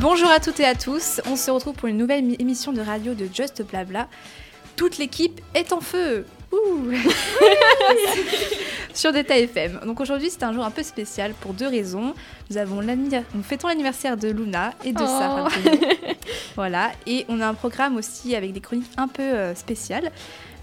Bonjour à toutes et à tous, on se retrouve pour une nouvelle émi- émission de radio de Just Blabla. Toute l'équipe est en feu. sur Data FM. Donc aujourd'hui c'est un jour un peu spécial pour deux raisons. Nous, avons nous fêtons l'anniversaire de Luna et de Oh. Sarah. Bruno. voilà, et on a un programme aussi avec des chroniques un peu euh, spéciales.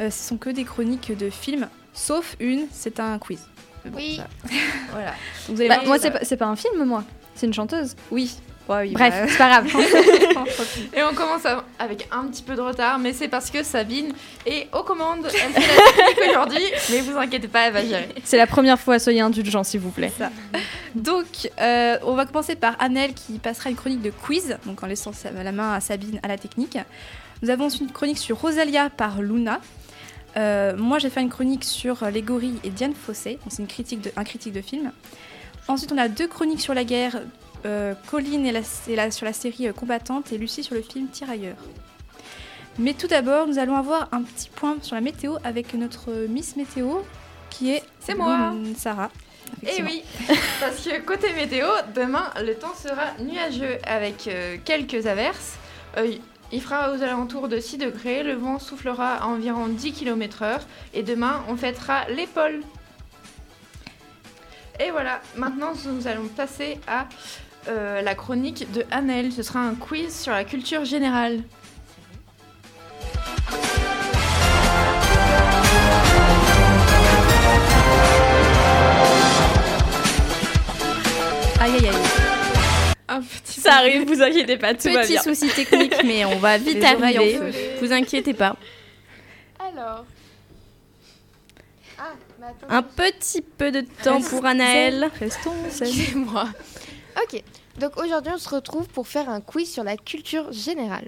Euh, ce sont que des chroniques de films, sauf une, c'est un quiz. Bon, Oui. ça- voilà. Donc, vous Bah, voir moi, pas, c'est pas un film, moi. C'est une chanteuse. Oui. Ouais, oui, Bref, bah, c'est pas grave. Et on commence à- avec un petit peu de retard, mais c'est parce que Sabine est aux commandes. Elle fait la technique aujourd'hui, mais vous inquiétez pas, elle va gérer. c'est la première fois, soyez indulgents, s'il vous plaît. Donc, euh, on va commencer par Annelle qui passera une chronique de quiz, donc en laissant sa- la main à Sabine à la technique. Nous avons ensuite une chronique sur Rosalia par Luna. Euh, moi, j'ai fait une chronique sur les gorilles et Diane Fossé, donc c'est une critique de, un critique de film. Ensuite, on a deux chroniques sur la guerre. Euh, Colline et la- sur la série euh, Combattante et Lucie sur le film Tirailleurs. Mais tout d'abord, nous allons avoir un petit point sur la météo avec notre Miss Météo qui est C'est moi. Sarah. Et effectivement. oui, parce que côté météo, demain, le temps sera nuageux avec euh, quelques averses. Euh, il fera aux alentours de 6 degrés, le vent soufflera à environ 10 km/h et demain, on fêtera l'épaule. Et voilà, maintenant nous allons passer à euh, la chronique de Annelle. Ce sera un quiz sur la culture générale. Aïe aïe aïe. Un petit Ça arrive, vous inquiétez pas, tout va Petit bien. souci technique, mais on va vite Les arriver. feu. Vous inquiétez pas. Alors. Ah, mais attends. Un petit peu de temps pour Anaël. Restons C'est moi. Ok. Donc aujourd'hui, on se retrouve pour faire un quiz sur la culture générale.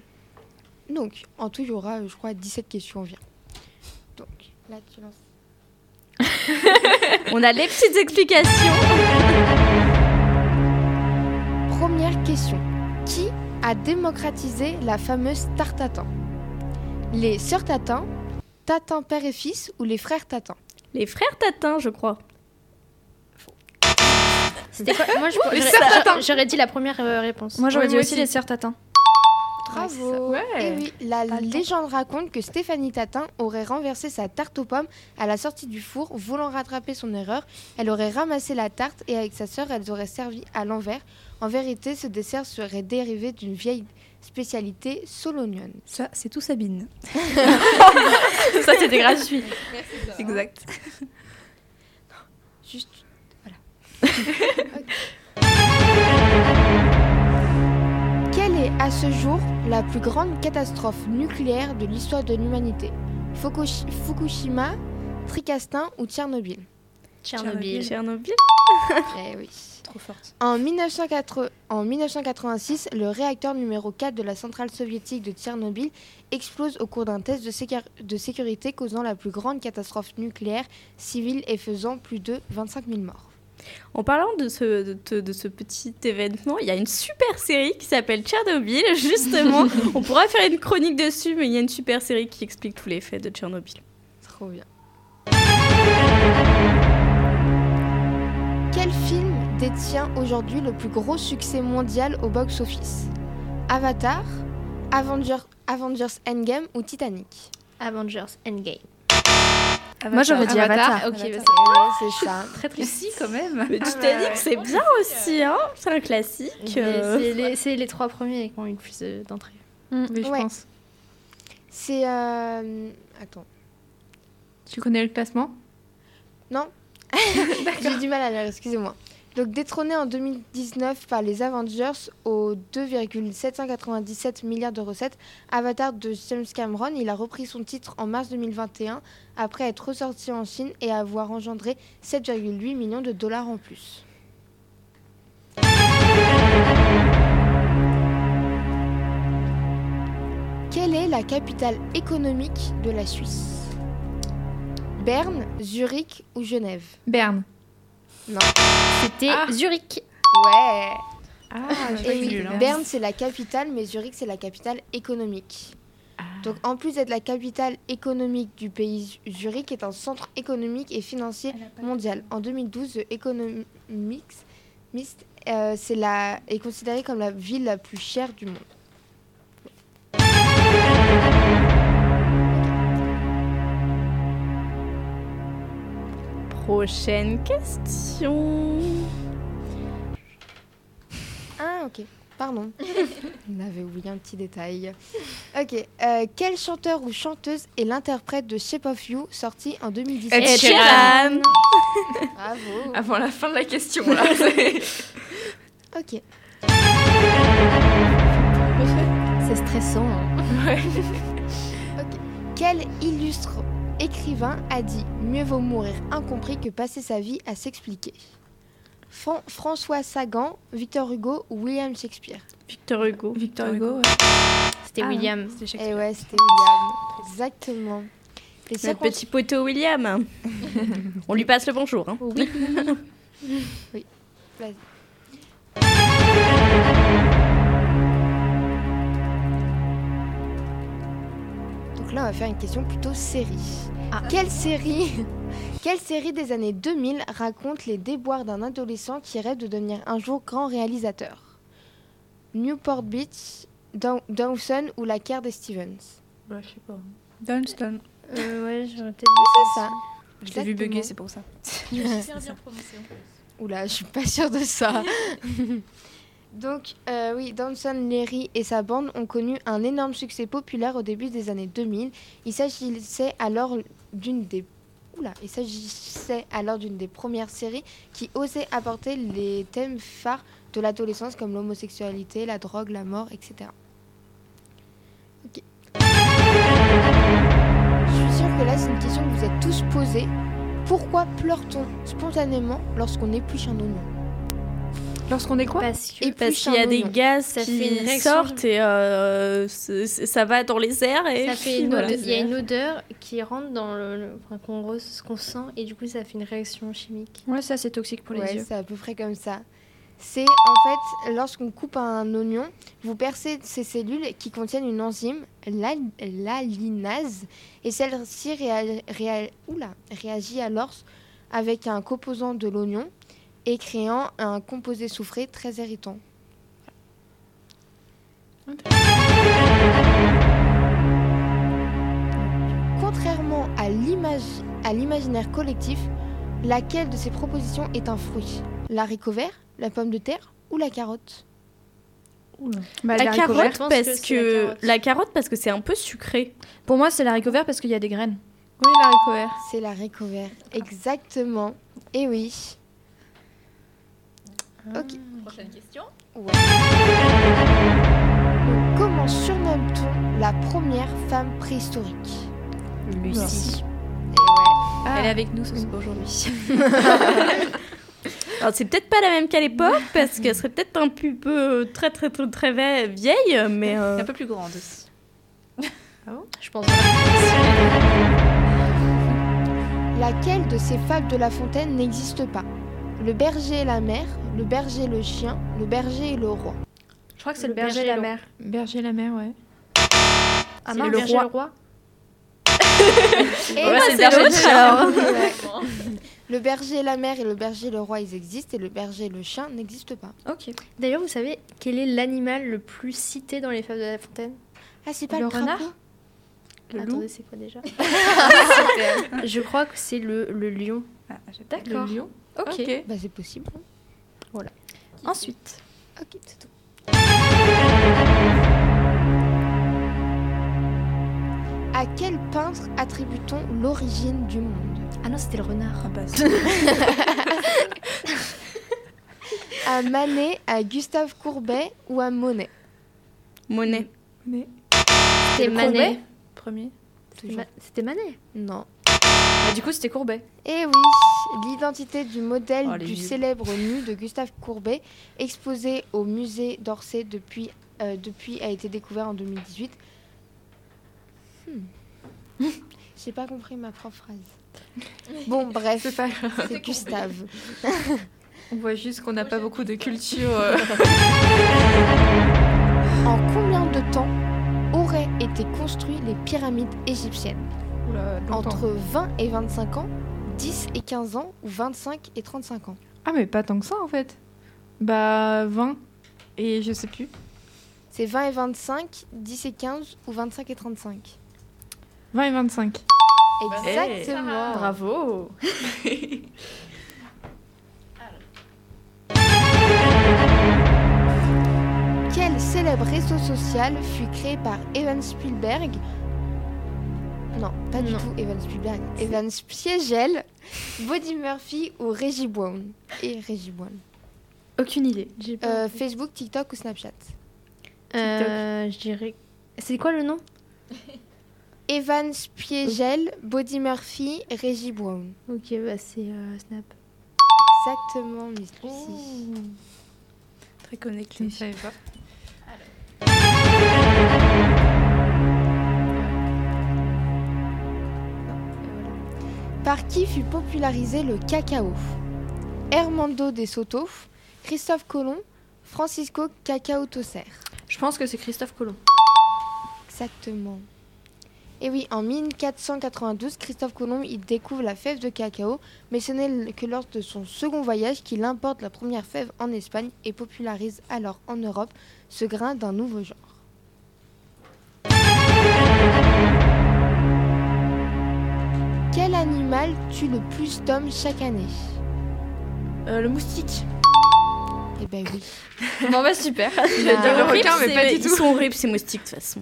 Donc, en tout, il y aura, euh, je crois, 17 questions environ. Donc, là, tu lances. On a les petites explications. Première question. Qui a démocratisé la fameuse tarte tatin Les sœurs Tatin, Tatin père et fils ou les frères Tatin? Les frères Tatin, je crois. C'était quoi Moi, je- j'aurais- dit la première euh, réponse. Moi, j'aurais Ouais, dit moi aussi aussi. les sœurs Tatin. Bravo Ouais. Et oui, la légende raconte que Stéphanie Tatin aurait renversé sa tarte aux pommes à la sortie du four, voulant rattraper son erreur. Elle aurait ramassé la tarte et avec sa sœur, elles auraient servi à l'envers. En vérité, ce dessert serait dérivé d'une vieille spécialité solonienne. Ça, c'est tout Sabine. Ça, c'était gratuit. Exact. Juste, Quelle est à ce jour la plus grande catastrophe nucléaire de l'histoire de l'humanité? Fukushi- Fukushima, Tricastin ou Tchernobyl? Tchernobyl. Tchernobyl. Eh oui. Trop forte. En, 1980 en 1986, le réacteur numéro 4 de la centrale soviétique de Tchernobyl explose au cours d'un test de, sécur- de sécurité causant la plus grande catastrophe nucléaire civile et faisant plus de 25 000 morts. En parlant de ce, de, de ce petit événement, il y a une super série qui s'appelle Tchernobyl, justement. On pourra faire une chronique dessus, mais il y a une super série qui explique tous les faits de Tchernobyl. Trop bien. Quel film détient aujourd'hui le plus gros succès mondial au box-office? Avatar, Avengers, Avengers Endgame ou Titanic? Avengers Endgame. Moi, j'aurais dit Avatar. Ok, bah, c'est ça. Très précis quand même. Mais Titanic, c'est bien aussi, hein C'est un classique. c'est- euh. c'est les, c'est les trois premiers qui ont eu le plus d'entrées. Oui, je Ouais. pense. C'est... euh, Attends. Tu connais le classement? Non J'ai du mal à lire, excusez-moi. Donc détrôné en 2019 par les Avengers aux 2,797 milliards de recettes, Avatar de James Cameron, il a repris son titre en mars 2021 après être ressorti en Chine et avoir engendré 7,8 millions de dollars en plus. Quelle est la capitale économique de la Suisse? Berne, Zurich ou Genève? Berne. C'était Ah. Zurich. Ouais. Ah, oui, nul, hein. Berne, c'est la capitale, mais Zurich, c'est la capitale économique. Donc, en plus d'être la capitale économique du pays, Zurich est un centre économique et financier mondial. En 2012, The Economics Mist, euh, c'est la, est considérée comme la ville la plus chère du monde. Prochaine question. Ah, ok. Pardon. On avait oublié un petit détail. Ok. euh, quel chanteur ou chanteuse est l'interprète de Shape of You, sorti en 2017 Ed Sheeran. Bravo. Avant la fin de la question, là. Ok. C'est stressant. hein. Quel illustre écrivain a dit Mieux vaut mourir incompris que passer sa vie à s'expliquer Fran- François Sagan, Victor Hugo ou William Shakespeare? Victor Hugo. Victor Hugo. ouais. C'était Ah, William. C'était Eh Shakespeare. ouais, c'était William. Exactement. Les Notre circon- petit poteau William. On lui passe le bonjour. hein. Oui. oui. Vas-y. Donc là, on va faire une question plutôt série. Ah. Quelle série Quelle série des années 2000 raconte les déboires d'un adolescent qui rêve de devenir un jour grand réalisateur? Newport Beach, Dow- Dawson ou La Caire des Stevens? Bah, je sais pas. Dunstan. Euh, ouais, j'aurais peut-être C'est ça. Je l'ai vu Exactement. bugger, c'est pour ça. Oula, je suis pas sûre de ça. Donc, euh, oui, Danson Leary et sa bande ont connu un énorme succès populaire au début des années 2000. Il s'agissait alors d'une des Oula, il s'agissait alors d'une des premières séries qui osait apporter les thèmes phares de l'adolescence comme l'homosexualité, la drogue, la mort, etc. Ok. Je suis sûre que là, c'est une question que vous êtes tous posée. Pourquoi pleure-t-on spontanément lorsqu'on épluche un oignon? Lorsqu'on est quoi Et Parce qu'il y a des gaz qui sortent et euh, ça va dans les airs et ça fait une voilà. odeur- il y a une odeur qui rentre dans le, le- enfin, qu'on qu'on sent et du coup ça fait une réaction chimique. Ouais, ça c'est toxique pour les Ouais, yeux. c'est à peu près comme ça. C'est en fait, lorsqu'on coupe un oignon, vous percez ces cellules qui contiennent une enzyme, la- l'alinase, et celle-ci réa- réa- oula, réagit alors avec un composant de l'oignon et créant un composé soufré très irritant. Contrairement à l'image- à l'imaginaire collectif, laquelle de ces propositions est un fruit? L'haricot vert, la pomme de terre ou la carotte? Bah, La carotte parce que c'est que la carotte. la carotte parce que c'est un peu sucré. Pour moi, c'est l'haricot vert parce qu'il y a des graines. Oui, l'haricot vert. C'est l'haricot vert, exactement. Et oui. Ok. Prochaine question. Ouais. Comment surnomme-t-on la première femme préhistorique? Lucie. Et ouais. Elle est avec nous ce aujourd'hui. Alors c'est peut-être pas la même qu'à l'époque parce qu'elle serait peut-être un peu peu très très très très vie- vieille mais euh, Un peu plus grande aussi. Je pense. Laquelle de ces fables de La Fontaine n'existe pas? Le berger et la mère, le berger et le chien, le berger et le roi. Je crois que c'est Le le berger et berger la et mère. Berger la mer, ouais. Ah C'est mince, le berger et le roi. Et c'est le berger alors. Le et la mère et le berger et le roi, ils existent, et le berger et le chien n'existent pas. Ok. D'ailleurs, vous savez quel est l'animal le plus cité dans les fables de La Fontaine? Ah, c'est pas Le le, renard? Le loup. Attendez, c'est quoi déjà? Je crois que c'est le, le lion. Ah, pas- Le lion. Ok. Ok. Bah, c'est possible. Ensuite. Ok, c'est tout. À quel peintre attribue-t-on l'origine du monde? Ah non, c'était le renard. Ah bah, c'est- À Manet, à Gustave Courbet ou à Monet? Monet. C'était le Manet. Courbet Premier. C'était Ma- C'était Manet? Non. Bah, du coup, c'était Courbet. Eh oui, l'identité du modèle Oh, du vieux. célèbre nu de Gustave Courbet, exposé au musée d'Orsay depuis, euh, depuis, a été découvert en 2018. Hmm. J'ai pas compris ma propre phrase. Bon, bref, c'est Gustave. On voit juste qu'on n'a pas beaucoup de culture. euh. En combien de temps auraient été construites les pyramides égyptiennes? Oula. Entre 20 et 25 ans, 10 et 15 ans ou 25 et 35 ans Ah, mais pas tant que ça en fait. Bah, 20 et je sais plus. C'est 20 et 25, 10 et 15 ou 25 et 35 20 et 25. Exactement. Bravo. Quel célèbre réseau social fut créé par Evan Spielberg Non, pas du Non. tout Evan Spielberg. Evan Spiegel, Buddy Murphy ou Reggie Brown Et Reggie Brown. Aucune idée. Euh, Facebook, TikTok ou Snapchat Euh, je dirais. C'est quoi le nom? Evan Spiegel, Buddy Murphy, Reggie Brown. Ok, bah c'est euh, Snap. Exactement, Miss Lucie. Très Je connecté. ne savais pas. Par qui fut popularisé le cacao Hermando de Soto, Christophe Colomb, Francisco Cacao Tosser. Je pense que c'est Christophe Colomb. Exactement. Et oui, en 1492, Christophe Colomb il découvre la fève de cacao, mais ce n'est que lors de son second voyage qu'il importe la première fève en Espagne et popularise alors en Europe ce grain d'un nouveau genre. Animal tue le plus d'hommes chaque année Euh, le moustique. Eh ben oui. Bon bah super. Le requin, mais pas du Ils tout. sont horribles ces moustiques de toute façon.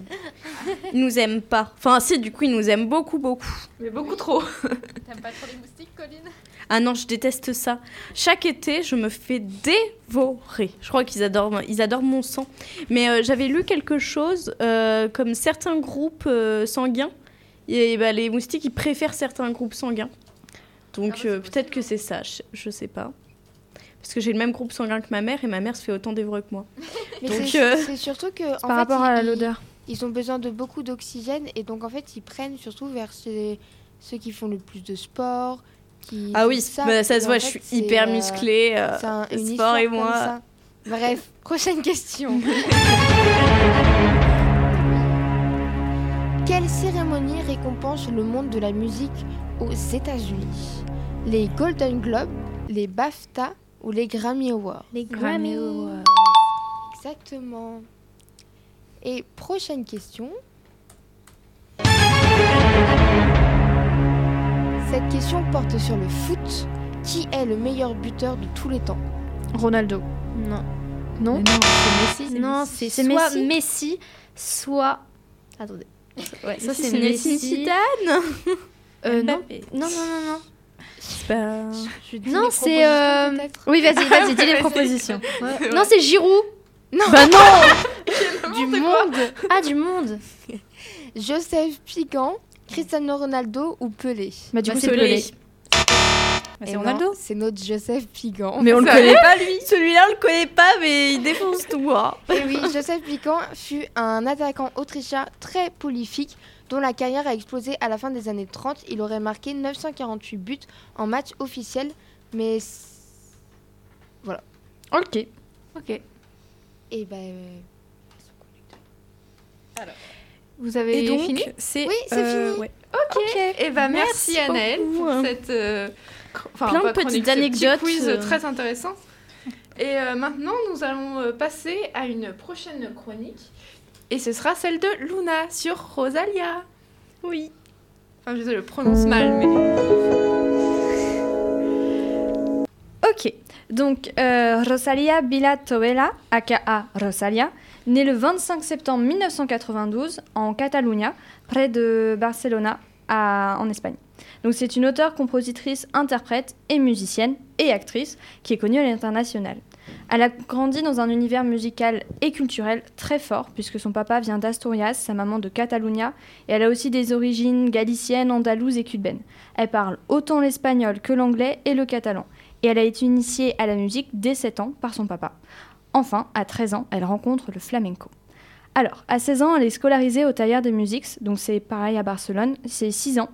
Ils nous aiment pas. Enfin si, du coup ils nous aiment beaucoup beaucoup. Mais beaucoup trop. T'aimes pas trop les moustiques, Colline? Ah non, je déteste ça. Chaque été, je me fais dévorer. Je crois qu'ils adorent, ils adorent mon sang. Mais euh, j'avais lu quelque chose euh, comme certains groupes euh, sanguins. Et bah, les moustiques, ils préfèrent certains groupes sanguins. Donc euh, peut-être que c'est ça, je, je sais pas. Parce que j'ai le même groupe sanguin que ma mère et ma mère se fait autant dévorer que moi. Mais Donc, c'est euh, c'est surtout que en Par fait, rapport à l'odeur. Ils ont besoin de beaucoup d'oxygène et donc en fait ils prennent surtout vers ceux, ceux qui font le plus de sport. Qui Ah oui, font bah, ça se voit, je suis hyper euh, musclée. euh, C'est un, sport et comme moi. ça. Bref, prochaine question. Quelle cérémonie récompense le monde de la musique aux États-Unis? Les Golden Globes, les BAFTA ou les Grammy Awards? Les Grammy. Exactement. Et prochaine question. Cette question porte sur le foot. Qui est le meilleur buteur de tous les temps? Ronaldo. Non. Non? Non, c'est Messi. Non, c'est C'est soit Messi Messi, soit. Attendez. Ouais, ça c'est Messi Messi. Zidane. Euh, non. Non, non, non, non. C'est pas- Je dis Non, c'est, euh, Oui, vas-y, vas-y, dis les propositions. Non, c'est Giroud. Bah non Du monde Ah, du monde. Joseph Piquant, Cristiano Ronaldo ou Pelé? Bah, du Bah, coup, c'est c'est Pelé. Pelé. Eh c'est Ronaldo. C'est notre Joseph Piquant. Mais on le connaît pas lui. Celui-là, on le connaît pas, mais il défonce tout. hein. Et oui, Joseph Piquant fut un attaquant autrichien très prolifique dont la carrière a explosé à la fin des années 30. Il aurait marqué 948 buts en match officiel, mais... c- Ok. Ok. Et ben... euh, Vous avez Et donc, fini? Oui, c'est euh, fini. ouais. Ok. Et bah merci, Merci Anaël beaucoup. pour cette euh, enfin, Plein de petites anecdotes, quiz euh. très intéressant. Et euh, maintenant, nous allons euh, passer à une prochaine chronique. Et ce sera celle de Luna sur Rosalia. Oui. Enfin, je le prononce mal, mais. Ok, donc euh, Rosalia Bila Toela, aka Rosalia, née le 25 septembre 1992 en Catalunya, près de Barcelona, à- en Espagne. Donc c'est une auteure, compositrice, interprète et musicienne et actrice qui est connue à l'international. Elle a grandi dans un univers musical et culturel très fort puisque son papa vient d'Asturias, sa maman de Catalunya et elle a aussi des origines galiciennes, andalouses et cubaines. Elle parle autant l'espagnol que l'anglais et le catalan et elle a été initiée à la musique dès 7 ans par son papa. Enfin, à 13 ans, elle rencontre le flamenco. Alors, à 16 ans, elle est scolarisée au Taller des Musiques, donc c'est pareil à Barcelone, c'est 6 ans.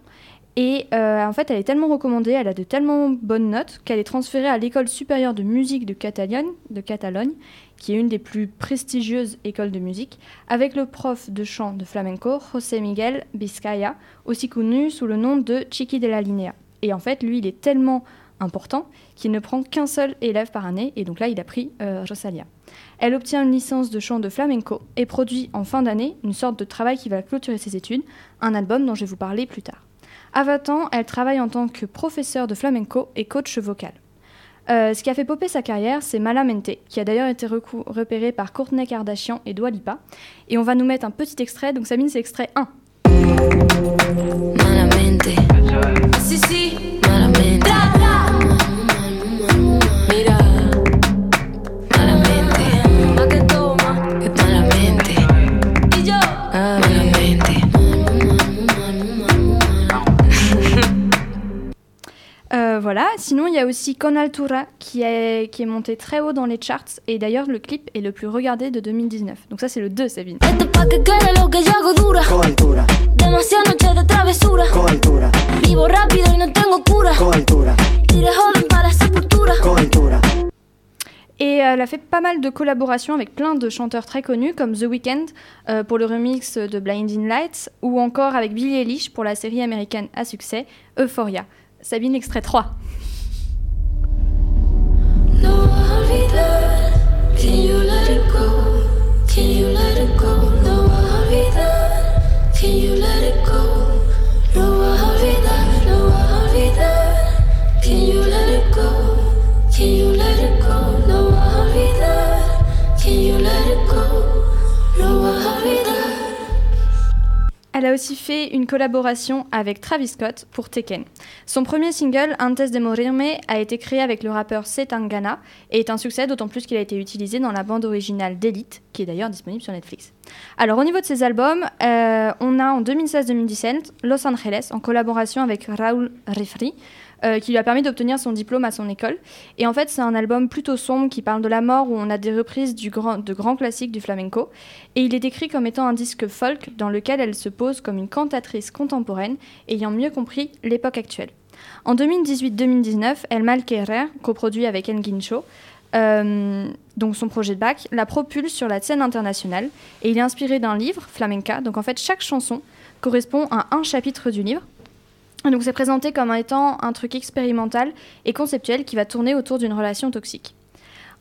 Et euh, en fait, elle est tellement recommandée, elle a de tellement bonnes notes qu'elle est transférée à l'école supérieure de musique de Catalogne, de Catalogne, qui est une des plus prestigieuses écoles de musique, avec le prof de chant de flamenco, José Miguel Vizcaya, aussi connu sous le nom de Chiqui de la Linea. Et en fait, lui, il est tellement important qu'il ne prend qu'un seul élève par année, et donc là, il a pris euh, Rosalia. Elle obtient une licence de chant de flamenco et produit en fin d'année une sorte de travail qui va clôturer ses études, un album dont je vais vous parler plus tard. À 20 ans, elle travaille en tant que professeure de flamenco et coach vocal. Euh, ce qui a fait popper sa carrière, c'est Malamente, qui a d'ailleurs été repéré par Courtney Kardashian et Dua Lipa. Et on va nous mettre un petit extrait, donc Sabine, c'est extrait 1. Malamente. Sí. Malamente. Voilà, sinon il y a aussi Con Altura qui est, qui est monté très haut dans les charts. Et d'ailleurs le clip est le plus regardé de 2019. Donc ça c'est le 2 Sabine. Et elle a fait pas mal de collaborations avec plein de chanteurs très connus comme The Weeknd euh, pour le remix de Blinding Lights ou encore avec Billie Eilish pour la série américaine à succès Euphoria. Sabine, extrait 3. No vas a olvidar. Can you let it go? Elle a aussi fait une collaboration avec Travis Scott pour Tekken. Son premier single, Antes de Morirme, a été créé avec le rappeur Setangana et est un succès d'autant plus qu'il a été utilisé dans la bande originale d'Elite, qui est d'ailleurs disponible sur Netflix. Alors au niveau de ses albums, euh, on a en 2016-2017 Los Angeles en collaboration avec Raúl Refri, euh, qui lui a permis d'obtenir son diplôme à son école. Et en fait, c'est un album plutôt sombre qui parle de la mort où on a des reprises de grands classiques du flamenco. Et il est décrit comme étant un disque folk dans lequel elle se pose comme une cantatrice contemporaine ayant mieux compris l'époque actuelle. En 2018-2019, El Mal coproduit avec El Guincho, euh, donc son projet de bac, la propulse sur la scène internationale et il est inspiré d'un livre, Flamenca. Donc en fait, chaque chanson correspond à un chapitre du livre. Donc c'est présenté comme étant un truc expérimental et conceptuel qui va tourner autour d'une relation toxique.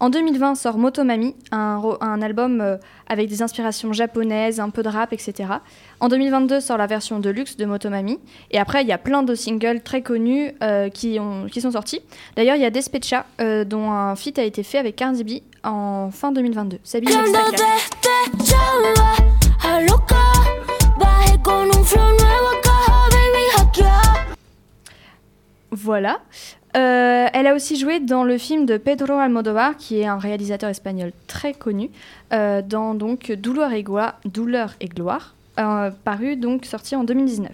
En 2020 sort Motomami, un album euh, avec des inspirations japonaises, un peu de rap, etc. En 2022 sort la version de luxe de Motomami. Et après, il y a plein de singles très connus euh, qui, ont, qui sont sortis. D'ailleurs, il y a Despecha, euh, dont un feat a été fait avec Cardi B en fin 2022. Sabine, Voilà. Euh, elle a aussi joué dans le film de Pedro Almodovar, qui est un réalisateur espagnol très connu, euh, dans donc Douleur et gloire, Douleur et gloire euh, paru donc sorti en 2019.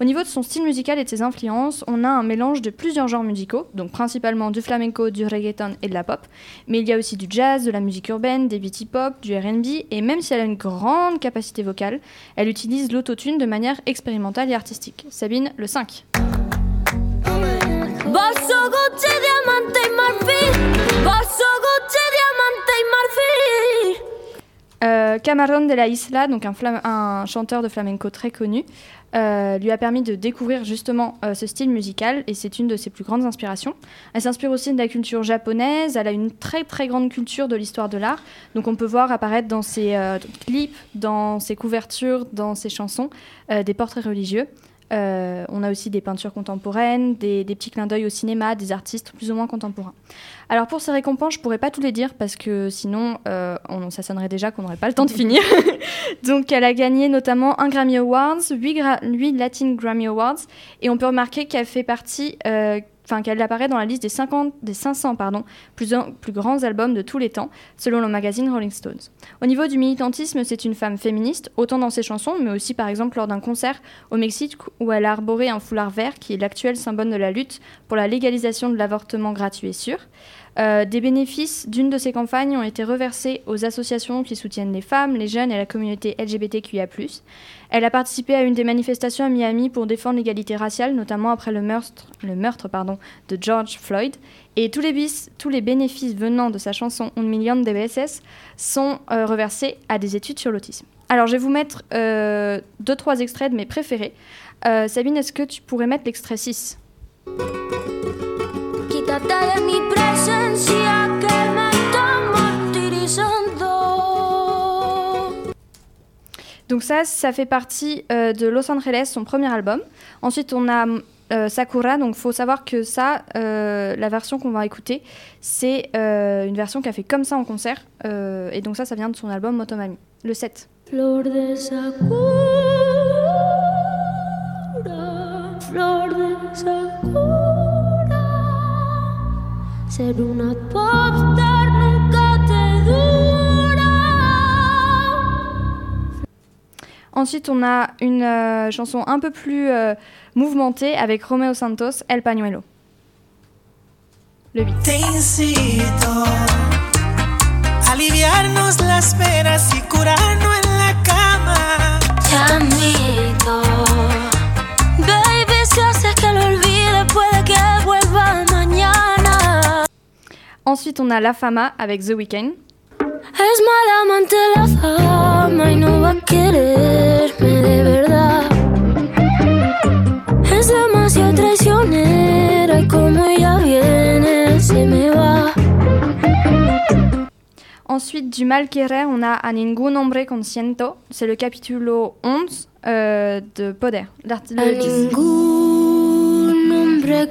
Au niveau de son style musical et de ses influences, on a un mélange de plusieurs genres musicaux, donc principalement du flamenco, du reggaeton et de la pop, mais il y a aussi du jazz, de la musique urbaine, des beat hip-hop, du R&B, et même si elle a une grande capacité vocale, elle utilise l'autotune de manière expérimentale et artistique. Sabine, le 5. Bolso Gucci, diamante Gucci, diamante. Euh, Camarón de la Isla, donc un, chanteur de flamenco très connu, euh, lui a permis de découvrir justement euh, ce style musical et c'est une de ses plus grandes inspirations. Elle s'inspire aussi de la culture japonaise, elle a une très très grande culture de l'histoire de l'art, donc on peut voir apparaître dans ses clips, dans ses couvertures, dans ses chansons, des portraits religieux. Euh, on a aussi des peintures contemporaines, des, des petits clins d'œil au cinéma, des artistes plus ou moins contemporains. Alors pour ces récompenses, je pourrais pas tous les dire parce que sinon, euh, on, ça sonnerait déjà qu'on n'aurait pas le temps de finir. Donc elle a gagné notamment un Grammy Awards, 8, Latin Grammy Awards, et on peut remarquer qu'elle fait partie, euh, enfin qu'elle apparaît dans la liste des, 50, des 500 pardon, plus, plus grands albums de tous les temps, selon le magazine Rolling Stones. Au niveau du militantisme, c'est une femme féministe, autant dans ses chansons, mais aussi par exemple lors d'un concert au Mexique où elle a arboré un foulard vert qui est l'actuel symbole de la lutte pour la légalisation de l'avortement gratuit et sûr. Euh, des bénéfices d'une de ces campagnes ont été reversés aux associations qui soutiennent les femmes, les jeunes et la communauté LGBTQIA+. Elle a participé à une des manifestations à Miami pour défendre l'égalité raciale, notamment après le meurtre, le meurtre pardon, de George Floyd. Et tous les, bénéfices venant de sa chanson Un million de BSS sont euh, reversés à des études sur l'autisme. Alors, je vais vous mettre euh, deux, trois extraits de mes préférés. Euh, Sabine, est-ce que tu pourrais mettre l'extrait 6 Donc ça, ça fait partie euh, de Los Angeles, son premier album. Ensuite, on a euh, Sakura. Donc, faut savoir que ça, euh, la version qu'on va écouter, c'est une version qu'a fait comme ça en concert. Et donc ça, ça vient de son album Motomami, le 7. Flor de Sakura, flor de Sakura. Ser una popstar nunca te dura. Ensuite, on a une euh, chanson un peu plus euh, mouvementée avec Romeo Santos, El Pañuelo. Le 8. Te incito a aliviarnos las penas y curarnos en la cama. Chamito, Ensuite, on a La Fama avec The Weeknd. Ensuite, du Mal Querer, on a A Ningún Hombre Consiento. C'est le capítulo 11 euh, de Poder. A le 10. ningún hombre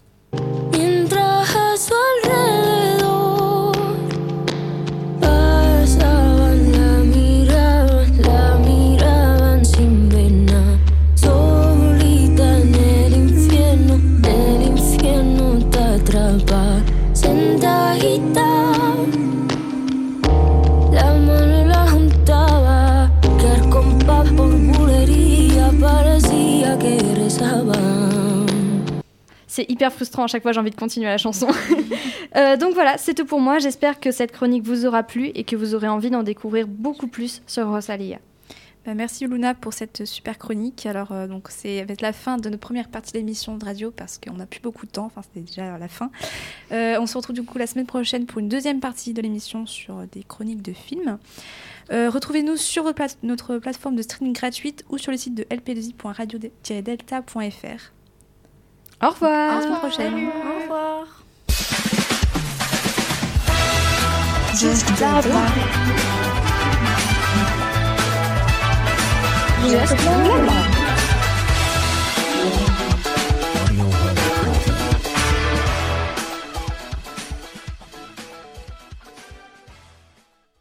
C'est hyper frustrant à chaque fois, j'ai envie de continuer la chanson. Euh, donc voilà, c'est tout pour moi. J'espère que cette chronique vous aura plu et que vous aurez envie d'en découvrir beaucoup plus sur Rosalia. Bah, merci Luna pour cette super chronique. Alors euh, donc c'est la fin de notre première partie de l'émission de radio parce qu'on n'a plus beaucoup de temps. Enfin c'était déjà la fin. Euh, on se retrouve du coup la semaine prochaine pour une deuxième partie de l'émission sur des chroniques de films. Euh, Retrouvez-nous sur notre plateforme de streaming gratuite ou sur le site de lp2i.radio-delta.fr. Au revoir. À la semaine prochaine. Au revoir. Juste là-bas. Juste là-bas.